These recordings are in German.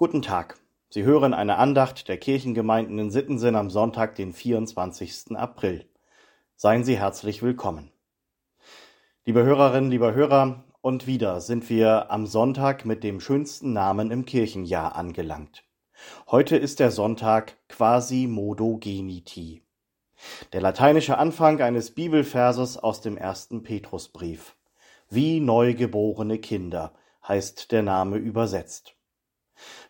Guten Tag. Sie hören eine Andacht der Kirchengemeinden in Sittensen am Sonntag, den 24. April. Seien Sie herzlich willkommen. Liebe Hörerinnen, lieber Hörer, und wieder sind wir am Sonntag mit dem schönsten Namen im Kirchenjahr angelangt. Heute ist der Sonntag quasi modo geniti. Der lateinische Anfang eines Bibelverses aus dem ersten Petrusbrief. Wie neugeborene Kinder heißt der Name übersetzt.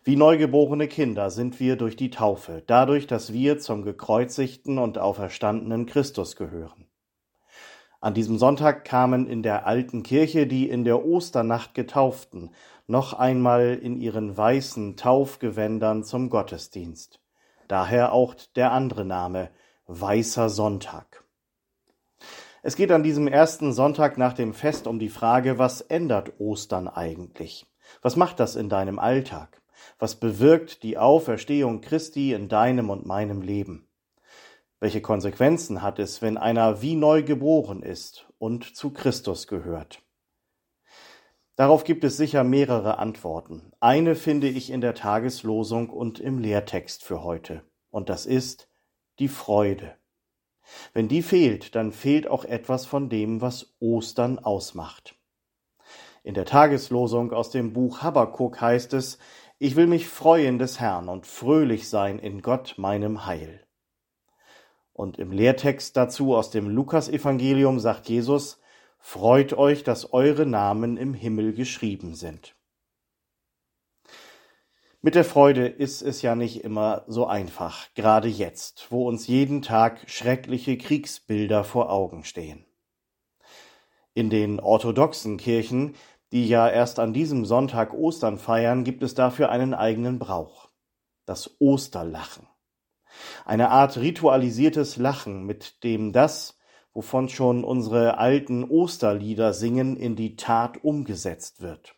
Wie neugeborene Kinder sind wir durch die Taufe, dadurch, dass wir zum gekreuzigten und auferstandenen Christus gehören. An diesem Sonntag kamen in der alten Kirche die in der Osternacht getauften noch einmal in ihren weißen Taufgewändern zum Gottesdienst. Daher auch der andere Name Weißer Sonntag. Es geht an diesem ersten Sonntag nach dem Fest um die Frage, was ändert Ostern eigentlich? Was macht das in deinem Alltag? Was bewirkt die Auferstehung Christi in deinem und meinem Leben? Welche Konsequenzen hat es, wenn einer wie neu geboren ist und zu Christus gehört? Darauf gibt es sicher mehrere Antworten. Eine finde ich in der Tageslosung und im Lehrtext für heute. Und das ist die Freude. Wenn die fehlt, dann fehlt auch etwas von dem, was Ostern ausmacht. In der Tageslosung aus dem Buch Habakuk heißt es, ich will mich freuen des Herrn und fröhlich sein in Gott meinem Heil. Und im Lehrtext dazu aus dem Lukasevangelium sagt Jesus, Freut euch, dass eure Namen im Himmel geschrieben sind. Mit der Freude ist es ja nicht immer so einfach, gerade jetzt, wo uns jeden Tag schreckliche Kriegsbilder vor Augen stehen. In den orthodoxen Kirchen die ja erst an diesem Sonntag Ostern feiern, gibt es dafür einen eigenen Brauch. Das Osterlachen. Eine Art ritualisiertes Lachen, mit dem das, wovon schon unsere alten Osterlieder singen, in die Tat umgesetzt wird.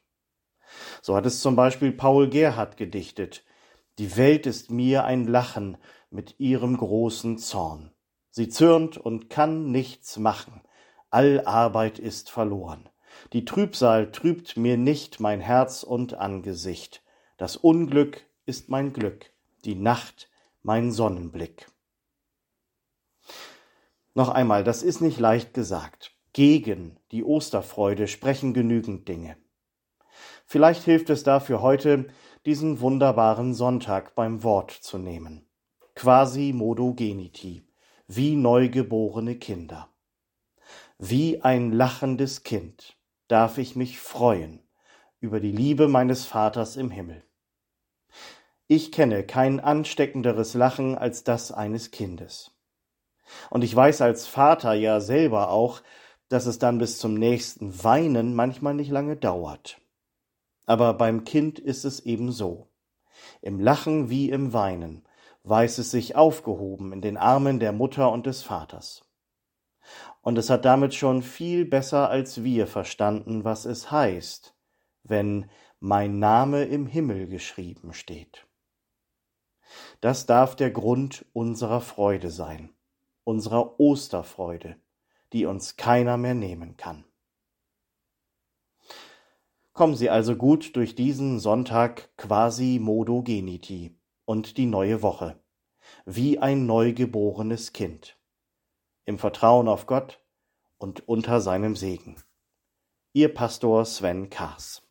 So hat es zum Beispiel Paul Gerhard gedichtet. Die Welt ist mir ein Lachen mit ihrem großen Zorn. Sie zürnt und kann nichts machen. All Arbeit ist verloren. Die Trübsal trübt mir nicht mein Herz und Angesicht. Das Unglück ist mein Glück, die Nacht mein Sonnenblick. Noch einmal, das ist nicht leicht gesagt. Gegen die Osterfreude sprechen genügend Dinge. Vielleicht hilft es dafür heute, diesen wunderbaren Sonntag beim Wort zu nehmen. Quasi modo geniti, wie neugeborene Kinder. Wie ein lachendes Kind darf ich mich freuen über die Liebe meines Vaters im Himmel. Ich kenne kein ansteckenderes Lachen als das eines Kindes. Und ich weiß als Vater ja selber auch, dass es dann bis zum nächsten Weinen manchmal nicht lange dauert. Aber beim Kind ist es eben so. Im Lachen wie im Weinen weiß es sich aufgehoben in den Armen der Mutter und des Vaters und es hat damit schon viel besser als wir verstanden, was es heißt, wenn mein Name im Himmel geschrieben steht. Das darf der Grund unserer Freude sein, unserer Osterfreude, die uns keiner mehr nehmen kann. Kommen Sie also gut durch diesen Sonntag quasi modo geniti und die neue Woche, wie ein neugeborenes Kind im Vertrauen auf Gott und unter seinem Segen. Ihr Pastor Sven Kaas